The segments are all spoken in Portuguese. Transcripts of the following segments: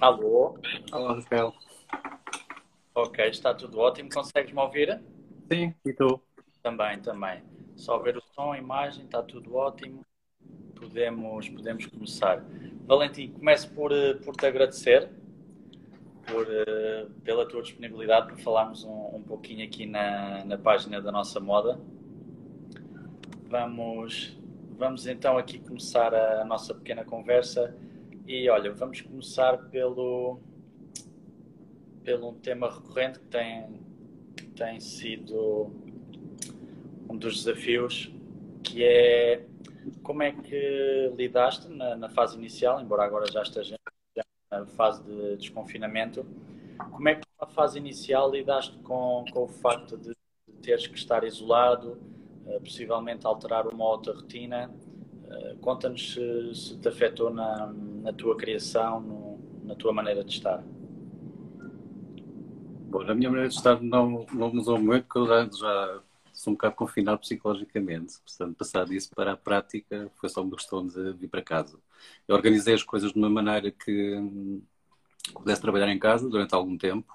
Alô? Olá, Rafael. Ok, está tudo ótimo. Consegues-me ouvir? Sim, e tu? Também, também. Só ver o som, a imagem, está tudo ótimo. Podemos, podemos começar. Valentim, começo por, eh, por te agradecer por, eh, pela tua disponibilidade para falarmos um, um pouquinho aqui na, na página da nossa moda. Vamos, vamos então aqui começar a nossa pequena conversa e olha, vamos começar pelo, pelo um tema recorrente que tem, que tem sido um dos desafios, que é como é que lidaste na, na fase inicial, embora agora já esteja na fase de desconfinamento, como é que na fase inicial lidaste com, com o facto de teres que estar isolado, uh, possivelmente alterar uma outra rotina? Uh, Conta-nos se, se, te afetou na, na tua criação, no, na tua maneira de estar. Bom, na minha maneira de estar não, não mudou muito, porque eu já, já sou um bocado confinado psicologicamente. Portanto, passar disso para a prática foi só uma questão de vir para casa. Eu organizei as coisas de uma maneira que hum, pudesse trabalhar em casa durante algum tempo.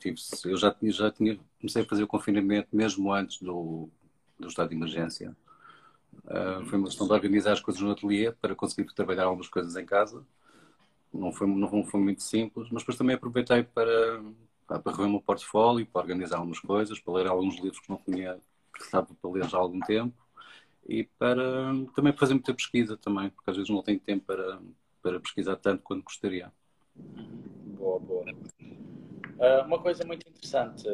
Tive, eu já tinha, já tinha, comecei a fazer o confinamento mesmo antes do, do estado de emergência. Uh, foi uma questão de organizar as coisas no ateliê para conseguir trabalhar algumas coisas em casa. Não foi, não foi muito simples, mas depois também aproveitei para, para rever o meu portfólio, para organizar algumas coisas, para ler alguns livros que não tinha que estava para ler já há algum tempo e para também fazer muita pesquisa também, porque às vezes não tenho tempo para, para pesquisar tanto quanto gostaria. Boa, boa. Uh, uma coisa muito interessante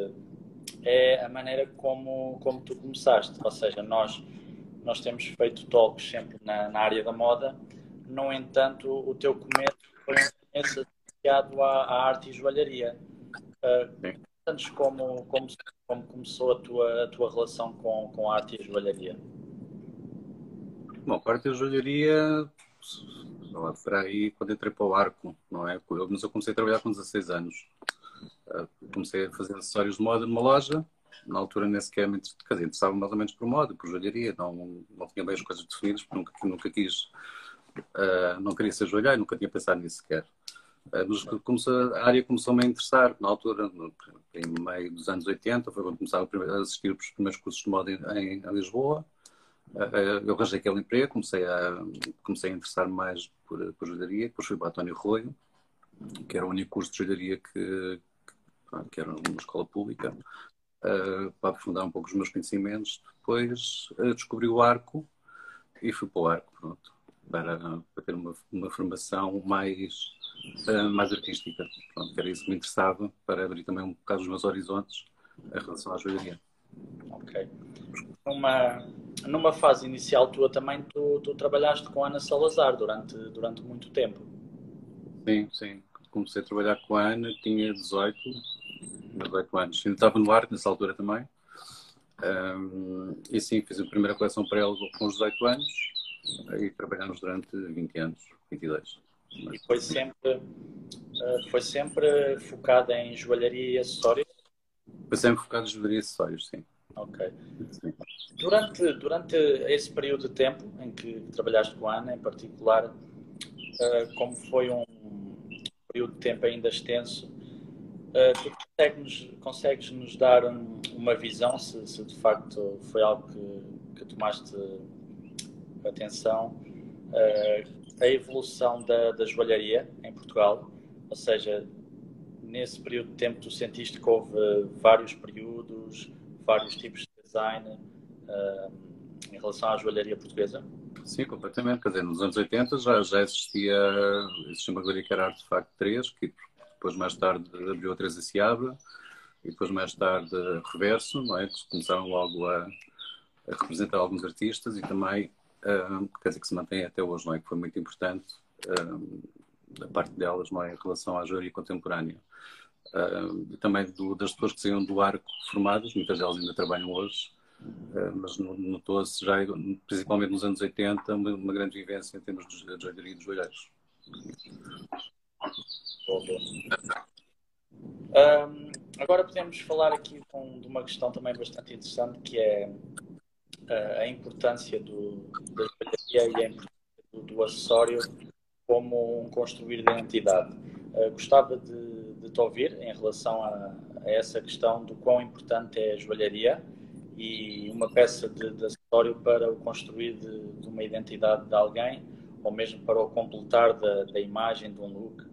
é a maneira como, como tu começaste, ou seja, nós, nós temos feito talks sempre na, na área da moda, no entanto, o teu começo foi um associado à, à arte e joalharia. Uh, Conta-nos como, como, como começou a tua, a tua relação com, com a arte e a joalharia. Bom, a arte e a joalharia lá, será aí quando entrei para o arco, não é? Mas eu comecei a trabalhar com 16 anos. Uh, comecei a fazer acessórios de moda numa loja. Na altura nem sequer me interessava mais ou menos por moda, por joalharia. Não, não tinha bem as coisas definidas, porque nunca, nunca quis. Uh, não queria ser joalheiro, nunca tinha pensado nisso sequer. Eh, mas começou, a área começou-me a interessar na altura, no, em meio dos anos 80, foi quando começava a assistir os primeiros cursos de moda em, em Lisboa. Eh, eu arranjei aquele emprego, comecei a, comecei a interessar mais por, por joalharia, depois fui para António Arroio, que era o único curso de joalharia que, que era uma escola pública, eh, para aprofundar um pouco os meus conhecimentos. Depois descobri o arco e fui para o arco, pronto, para, para ter uma, uma formação mais uh, mais artística. Pronto, era isso que me interessava para abrir também um bocado os meus horizontes em relação à joalheria. Ok. Numa, numa fase inicial tua também, tu, tu trabalhaste com Ana Salazar durante, durante muito tempo. Sim, sim. Comecei a trabalhar com a Ana, tinha 18, 18 anos. Ainda estava no ar nessa altura também. Um, e sim, fiz a primeira coleção para ela com os 18 anos e trabalhamos durante 20 anos, 22. E foi sempre, uh, foi sempre focada em joalharia e acessórios? Foi sempre focado em joalharia e acessórios, sim. Ok. Sim. Durante, durante esse período de tempo em que trabalhaste com a Ana, em particular, uh, como foi um período de tempo ainda extenso, uh, tu consegues, consegues nos dar um, uma visão se, se, de facto foi algo que, que tomaste atenção? Uh, a evolução da, da joalharia em Portugal, ou seja, nesse período de tempo tu sentiste que houve vários períodos, vários tipos de design uh, em relação à joalharia portuguesa? Sim, completamente. Quer dizer, nos anos 80 já, já existia, existia uma galeria que era Artefacto 3, que depois mais tarde abriu a Teresa Seabra, e depois mais tarde Reverso, não é? que começaram logo a, a representar alguns artistas e também quer dizer, que se mantém até hoje, não é? Que foi muito importante da parte delas, não é? Em relação à joalheria contemporânea. e também do, das pessoas que saíram do arco formadas, muitas delas ainda trabalham hoje, mas notou-se já, principalmente nos anos 80, uma, grande vivência em termos de joalheria e de joalheiros. Um, agora podemos falar aqui com, de uma questão também bastante interessante que é a importância do, da joalharia e a importância do, do, acessório como um construir de identidade. Uh, gostava de, de, te ouvir em relação a, a, essa questão do quão importante é a joalharia e uma peça de, de acessório para o construir de, de, uma identidade de alguém ou mesmo para o completar da, da imagem de um look.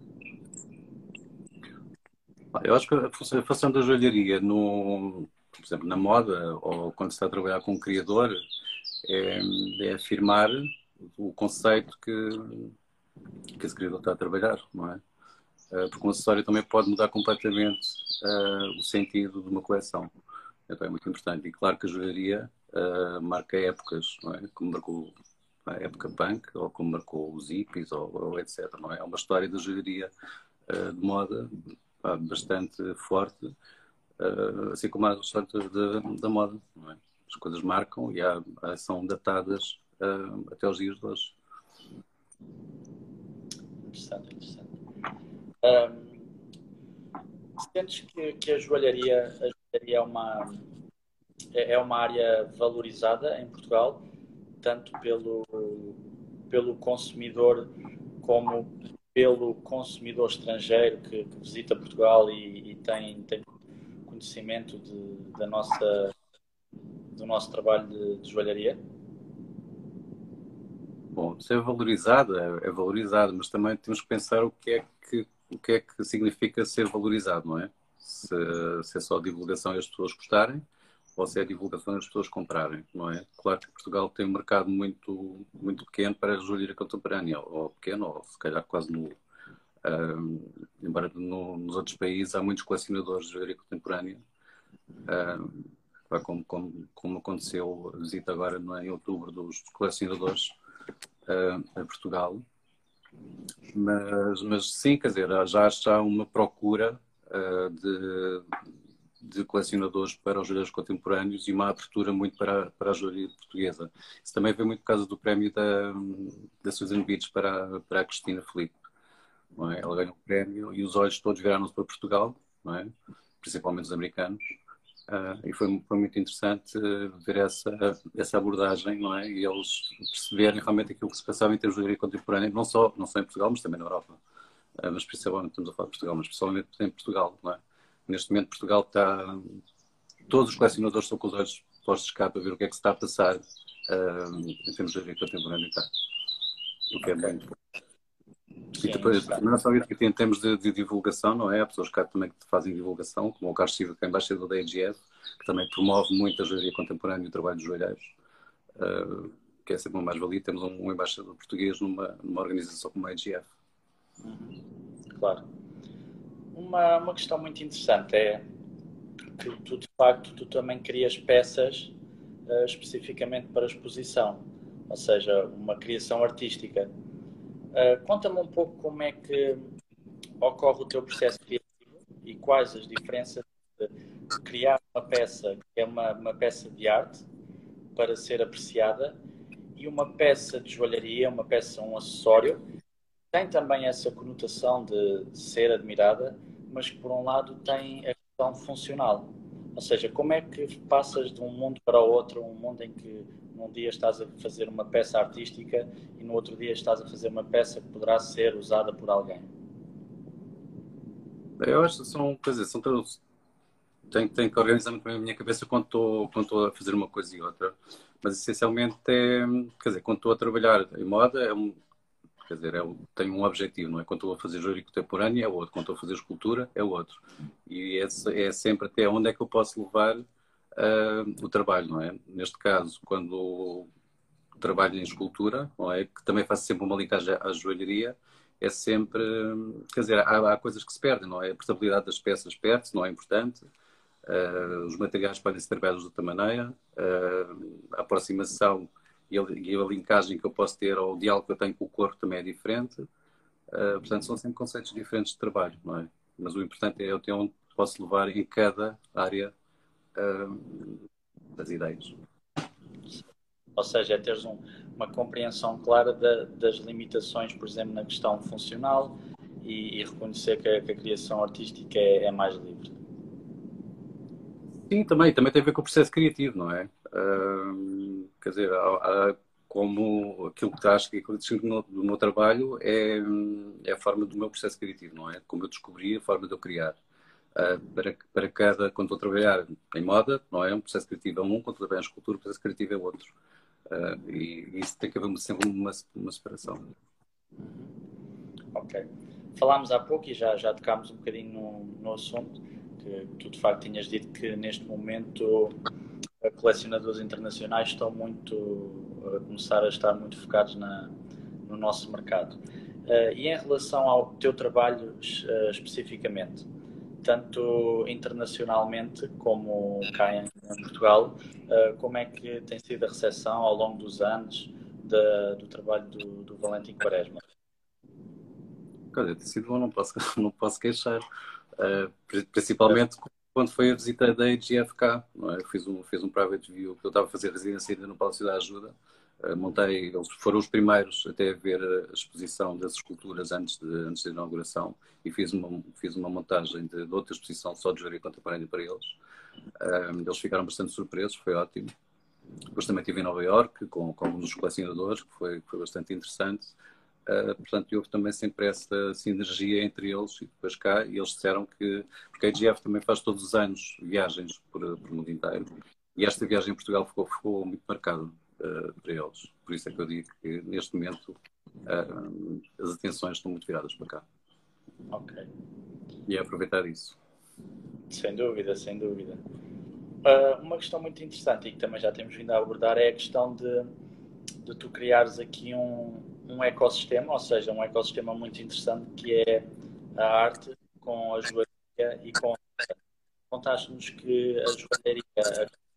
Eu acho que a função da joalharia, no, por exemplo, na moda ou quando se está a trabalhar com um criador, é, é afirmar o conceito que, que esse criador está a trabalhar, não é? Eh, porque um acessório também pode mudar completamente uh, o sentido de uma coleção. Então é muito importante. E claro que a joalharia uh, marca épocas, não é? Como marcou a época punk, ou como marcou os hippies, ou, ou etc. Não é? é uma história da joalharia uh, de moda bastante forte, assim como a história da moda. É? As coisas marcam e há, são datadas até os dias de hoje. Interessante, interessante. Um, sentes que, que, a, joalharia, a joalharia é uma, é, é uma área valorizada em Portugal, tanto pelo, pelo consumidor como pelo consumidor estrangeiro que, que visita Portugal e, e, tem, tem conhecimento de, da nossa, do nosso trabalho de, de joalharia? Bom, ser valorizado é, é, valorizado, mas também temos que pensar o que é que o que é que significa ser valorizado, não é? Se, se é só divulgação e as pessoas gostarem, se é divulgação as pessoas comprarem, não é? Claro que Portugal tem um mercado muito, muito pequeno para a joalheria contemporânea, ou pequeno, ou se calhar quase nulo. Embora no, nos outros países há muitos colecionadores de joalheria contemporânea, como, como, como, aconteceu a visita agora é, em outubro dos colecionadores a Portugal, mas, mas sim, quer dizer, já há uma procura uh, de, de colecionadores para os joalheiros contemporâneos e uma abertura muito para, para a joalheria portuguesa. Isso também vem muito por causa do prémio da, da Susan Beach para, para a Cristina Felipe. É? Ela ganhou o prémio e os olhos todos viraram-se para Portugal, é? principalmente os americanos. Uh, e foi, foi, muito interessante ver essa, essa abordagem, não é? E eles perceberem realmente aquilo que se passava em termos de joalheria contemporânea, não só, não só em Portugal, mas também na Europa. Uh, mas principalmente, estamos a falar de Portugal, mas principalmente em Portugal, não é? Neste momento, Portugal está. Todos os colecionadores estão com os olhos postos cá para ver o que é que se está a passar uh, em termos de joalheria contemporânea cá. O que é muito e depois, não é só isso que em termos de, de, divulgação, não é? Há pessoas cá também que fazem divulgação, como o Carlos Silva, que é embaixador da AGF, que também promove muito a joalheria contemporânea e o trabalho dos joalheiros, uh, que é sempre uma mais-valia. Temos um, um, embaixador português numa, numa organização como a. Uhum. Claro. Uma, uma questão muito interessante é que tu, de facto, tu também crias peças uh, especificamente para exposição, ou seja, uma criação artística. Uh, Conta-me um pouco como é que ocorre o teu processo criativo e quais as diferenças de criar uma peça que é uma, uma peça de arte para ser apreciada e uma peça de joalharia, uma peça, um acessório, tem também essa conotação de, ser admirada, mas que por um lado tem a questão funcional. Ou seja, como é que passas de um mundo para o outro, um mundo em que num dia estás a fazer uma peça artística e no outro dia estás a fazer uma peça que poderá ser usada por alguém? Eu acho que são, quer dizer, são todos. Tenho, tenho que organizar muito bem a minha cabeça quando estou, quando estou a fazer uma coisa e outra. Mas essencialmente é. Quer dizer, quando estou a trabalhar em moda, é um, quer dizer, é, um objetivo, não é? Quando estou a fazer joalheria contemporânea é outro, quando estou a fazer escultura é outro. E é, é sempre até onde é que eu posso levar uh, o trabalho, não é? Neste caso, quando trabalho em escultura, não é? Que também faço sempre uma linkagem à joalheria, é sempre, quer dizer, há, há coisas que se perdem, não é? A portabilidade das peças perde-se, não é importante. Uh, os materiais podem ser trabalhados de outra maneira, uh, a aproximação e a, linkagem que eu posso ter ou o diálogo que eu tenho com o corpo também é diferente. Uh, portanto, são sempre conceitos diferentes de trabalho, não é? Mas o importante é eu ter onde posso levar em cada área das ideias. Ou seja, é teres um, uma compreensão clara da, das limitações, por exemplo, na questão funcional e, e reconhecer que a, que a, criação artística é, é, mais livre. Sim, também, também tem a ver com o processo criativo, não é? Uh, quer dizer, como aquilo que acho que do meu, do meu trabalho é, é a forma do meu processo criativo, não é? Como eu descobri a forma de eu criar. Uh, para, para cada, quando estou a trabalhar em moda, não é? Um processo criativo é um, quando estou a trabalhar em escultura, o processo criativo é outro. Uh, e, e, isso tem que haver sempre uma, uma separação. Ok. Falámos há pouco e já, já tocámos um bocadinho no, no assunto, que tu de facto tinhas dito que neste momento colecionadores internacionais estão muito a começar a estar muito focados na, no nosso mercado. Uh, e em relação ao teu trabalho uh, especificamente, tanto internacionalmente como cá em, em Portugal, uh, como é que tem sido a recepção ao longo dos anos de, do trabalho do, do Valentim Quaresma? Olha, tem sido bom, não posso, não posso queixar. principalmente quando foi a visita da IGFK, é? eu fiz um, fiz um private view, que eu estava a fazer residência ainda no Palácio da Ajuda, uh, montei, eles foram os primeiros até a ver a exposição das esculturas antes, de, antes da inauguração e fiz uma, fiz uma montagem de, de outra exposição só de joaria contemporânea para eles. Um, eles ficaram bastante surpresos, foi ótimo. Depois também estive em Nova York com, com alguns dos colecionadores, que foi, foi bastante interessante. Uh, portanto, houve também sempre essa sinergia entre eles e depois cá, e eles disseram que, porque a IGF também faz todos os anos viagens por, por o mundo inteiro, e esta viagem em Portugal ficou, ficou muito marcada uh, para eles. Por isso é que eu digo que neste momento uh, as atenções estão muito viradas para cá. Ok. E é aproveitar isso. Sem dúvida, sem dúvida. uma questão muito interessante e que também já temos vindo a abordar é a questão de, de tu criares aqui um, um ecossistema, ou seja, um ecossistema muito interessante que é a arte com a joalheria e com contaste-nos que a joalheria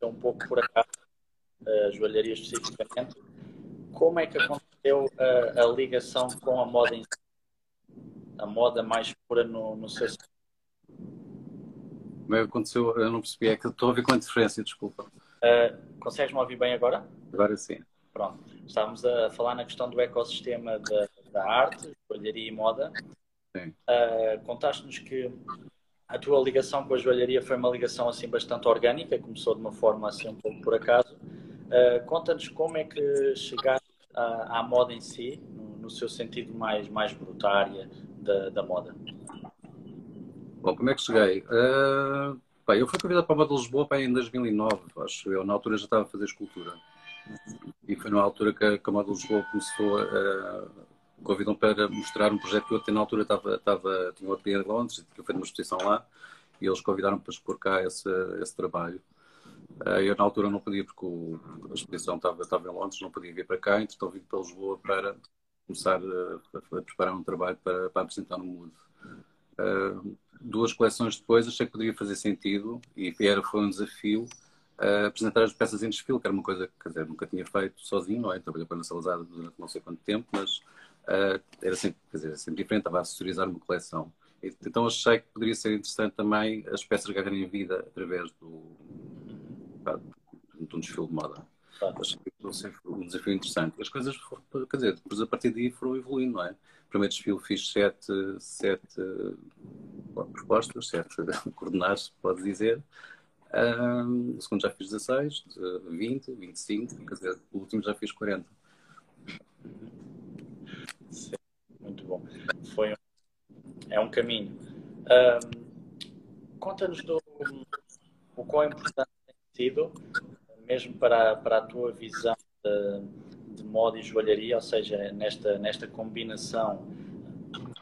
é um pouco por acaso, a joalheria especificamente. Como é que aconteceu a, a ligação com a moda em si? A moda mais pura no, no seu Como é que aconteceu? Eu não percebi, é que estou a ver com a diferença, desculpa. Uh, Consegues-me ouvir bem agora? Agora sim. Pronto. Estávamos a falar na questão do ecossistema da, da arte, joalharia e moda. Uh, Contaste-nos que a tua ligação com a joalharia foi uma ligação assim bastante orgânica, começou de uma forma assim um pouco por acaso. Uh, Conta-nos como é que chegaste à, à moda em si, no, no, seu sentido mais, mais brutária da, da moda. Bom, como é que cheguei? Uh, bem, eu fui convidado para a Moda de Lisboa bem, em 2009, acho eu. Na altura já estava a fazer escultura. E foi na altura que a Camada Lisboa começou a. convidam para mostrar um projeto que eu até na altura estava, estava, tinha uma cliente em Londres, tinha feito uma exposição lá, e eles convidaram para expor cá esse, esse trabalho. Eh, eu na altura não podia, porque o, a exposição estava, estava em Londres, não podia vir para cá, então vim para Lisboa para começar a, a, preparar um trabalho para, para apresentar no mundo. Uh, duas coleções depois achei que poderia fazer sentido e era, foi um desafio uh, apresentar as peças em desfile, que era uma coisa que dizer, nunca tinha feito sozinho, não é? Trabalhei para a Salazar durante não sei quanto tempo, mas uh, era sempre, quer dizer, sempre diferente, estava a assessorizar uma coleção. Então achei que poderia ser interessante também as peças ganharem vida através do, pá, de um desfile de moda. Achei que um desafio interessante. As coisas, quer dizer, depois a partir daí foram evoluindo, não é? Primeiro desfile fiz sete, sete propostas, sete coordenados, pode dizer. Um, o segundo já fiz 16, 20, 25, quer dizer, o último já fiz 40. Sim, muito bom. Foi um, é um caminho. Um, Conta-nos do o quão importante tem sido, mesmo para, para a tua visão de, de moda e joalharia, ou seja, nesta, nesta combinação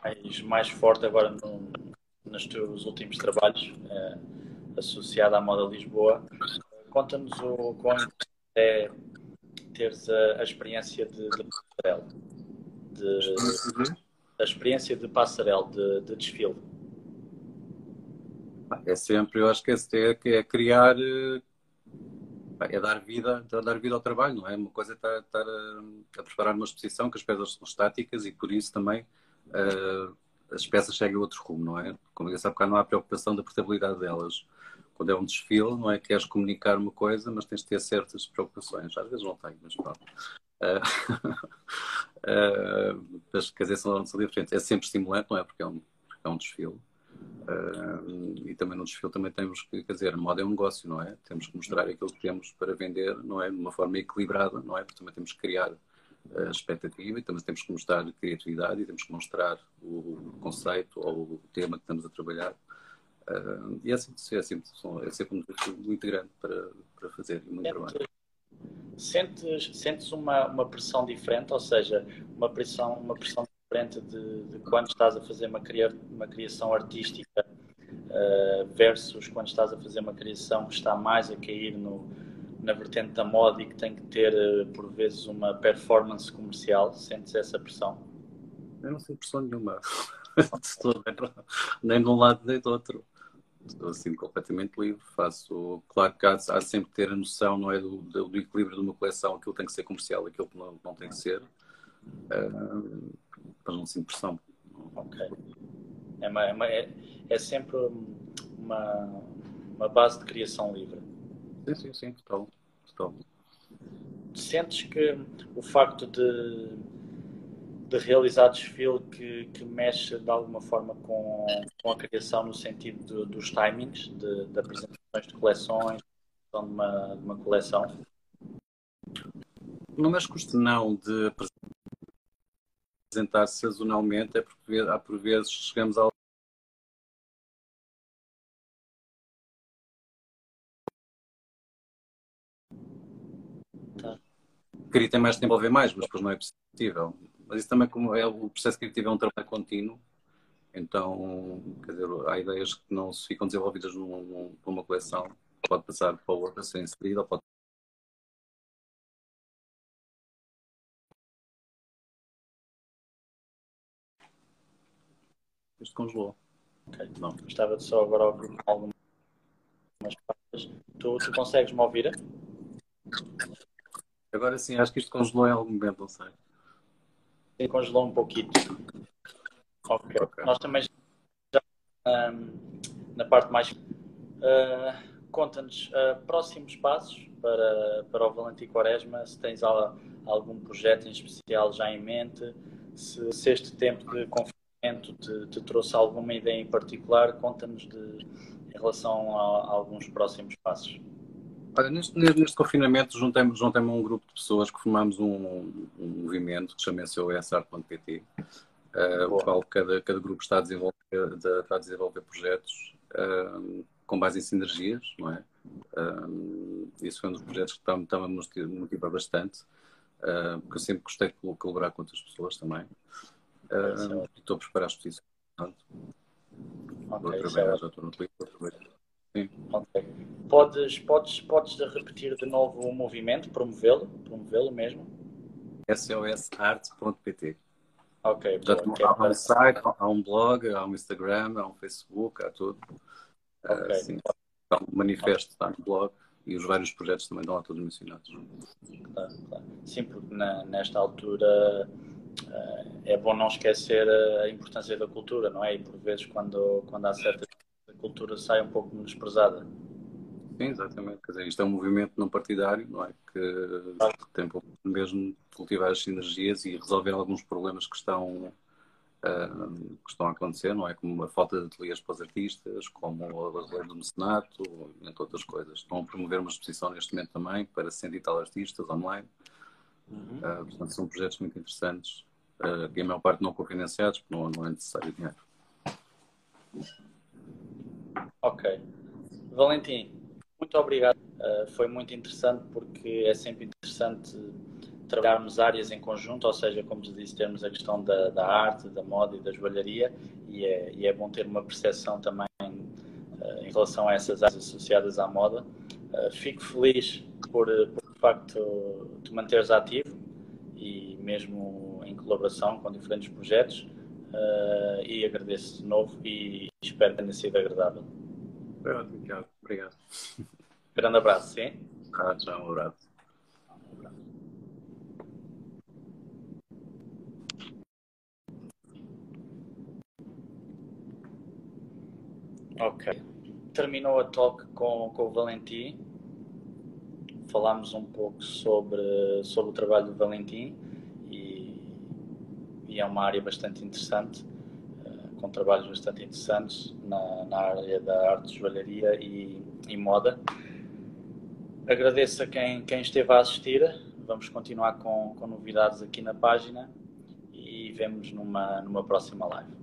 mais, mais forte agora no, nos teus últimos trabalhos. Uh, associada à Moda Lisboa. Conta-nos o quão é teres a, a experiência de, de passarela, de, a experiência de passarela, de, de desfile. É sempre, eu acho que é, é criar, eh, é dar vida, é dar vida ao trabalho, não é? Uma coisa é estar, estar a, a, preparar uma exposição que as peças são estáticas e por isso também uh, as peças seguem outro rumo, não é? Como eu disse há não há preocupação da portabilidade delas quando é um desfile, não é? Queres comunicar uma coisa, mas tens de ter certas preocupações. Às vezes não tenho, mas pronto. Uh, uh, mas, quer dizer, são, são diferentes. É sempre estimulante, não é? Porque é um, é um desfile. Uh, e também no desfile também temos que, quer dizer, moda é um negócio, não é? Temos que mostrar aquilo que temos para vender, não é? De uma forma equilibrada, não é? Porque também temos que criar a expectativa e também temos que mostrar criatividade e temos que mostrar o conceito ou o tema que estamos a trabalhar. Uh, e é sempre, é sempre, é sempre um muito grande para, para fazer e muito trabalho. Sentes, sentes uma, uma pressão diferente, ou seja, uma pressão, uma pressão diferente de, de quando estás a fazer uma, cria, uma criação artística uh, versus quando estás a fazer uma criação que está mais a cair no, na vertente da moda e que tem que ter, uh, por vezes, uma performance comercial? Sentes essa pressão? Eu não sinto pressão nenhuma. nem de um lado nem do outro. Estou assim completamente livre. Faço. Claro que há, há sempre que ter a noção não é, do, do, do, equilíbrio de uma coleção. Aquilo tem que ser comercial, aquilo que não, não tem que ser. Uh, não sinto pressão. Ok. É, uma, é, uma, é, é, sempre uma, uma base de criação livre. Sim, sim, sim, total. total. Sentes que o facto de, de realizar desfile que, que mexe de alguma forma com, com a criação no sentido de, dos timings, de, de, apresentações de coleções, de uma, de uma coleção? Não mexe custo não de apresentar sazonalmente, é porque há por vezes chegamos ao queria ter mais tempo a ver mais, mas depois não é possível. Mas isso também, como é o processo criativo é um trabalho contínuo, então, quer dizer, há ideias que não se ficam desenvolvidas num, numa coleção, pode passar para outra sem inserida, ou pode Isto congelou. Ok, não. Gostava de só agora ouvir algumas partes. Tu, tu consegues me ouvir? Agora sim, acho que isto congelou em algum momento, não sei. Sim, congelou um pouquinho. Ok. okay. Nós também já um, na parte mais. Uh, Conta-nos uh, próximos passos para, para o Valentim Quaresma, se tens algum projeto em especial já em mente, se, se este tempo de confinamento te, te trouxe alguma ideia em particular? Conta-nos em relação a, a, alguns próximos passos. Olha, neste, neste confinamento juntamos, juntamos um grupo de pessoas que formamos um, um movimento que chama-se OSR.pt, uh, eh, o qual cada, cada grupo está a desenvolver, está a desenvolver projetos uh, com base em sinergias, não é? Uh, isso foi um dos projetos que está-me a motivar bastante, porque eu sempre gostei de colaborar com outras pessoas também. Uh, estou a preparar a exposição. Portanto, okay, vou trabalhar, já estou no Twitter. Sim. Okay. Podes, podes, podes repetir de novo o movimento, promovê-lo, promovê-lo mesmo? sosarte.pt Ok, há um site, há um blog, há um Instagram, há um Facebook, há tudo. Okay. Uh, sim, há um manifesto, está no blog e os vários projetos também estão lá todos mencionados. Claro, claro. Sim, porque na, nesta altura uh, é bom não esquecer a importância da cultura, não é? E por vezes quando, quando há certa a cultura sai um pouco menosprezada. Sim, exatamente. Quer dizer, isto é um movimento não partidário, não é? Que, que tem mesmo cultivar as sinergias e resolver alguns problemas que estão, uh, que estão a acontecer, não é? Como a falta de ateliês para os artistas, como a lei do mecenato, entre outras coisas. Estão a promover uma exposição neste momento também para 100 e tal artistas online. Uhum. Uh, portanto, são projetos muito interessantes uh, e a maior parte não cofinanciados, porque não, não é necessário dinheiro. Ok. Valentim, muito obrigado. Uh, foi muito interessante porque é sempre interessante trabalharmos áreas em conjunto, ou seja, como te disse, termos a questão da, da arte, da moda e da joalharia, e é, e é bom ter uma percepção também uh, em relação a essas áreas associadas à moda. Uh, fico feliz por, por facto te manteres ativo e mesmo em colaboração com diferentes projetos uh, e agradeço de novo e espero que tenha sido agradável. Foi ótimo, Tiago. Obrigado. Grande abraço, sim? Ah, tchau, um abraço. Ok. Terminou a talk com, com o Valentim falámos um pouco sobre, sobre o trabalho do Valentim e, e é uma área bastante interessante. Trabalhos bastante interessantes na, na área da arte de joalharia e, e, moda. Agradeço a quem, quem esteve a assistir. Vamos continuar com, com novidades aqui na página e vemos numa, numa próxima live.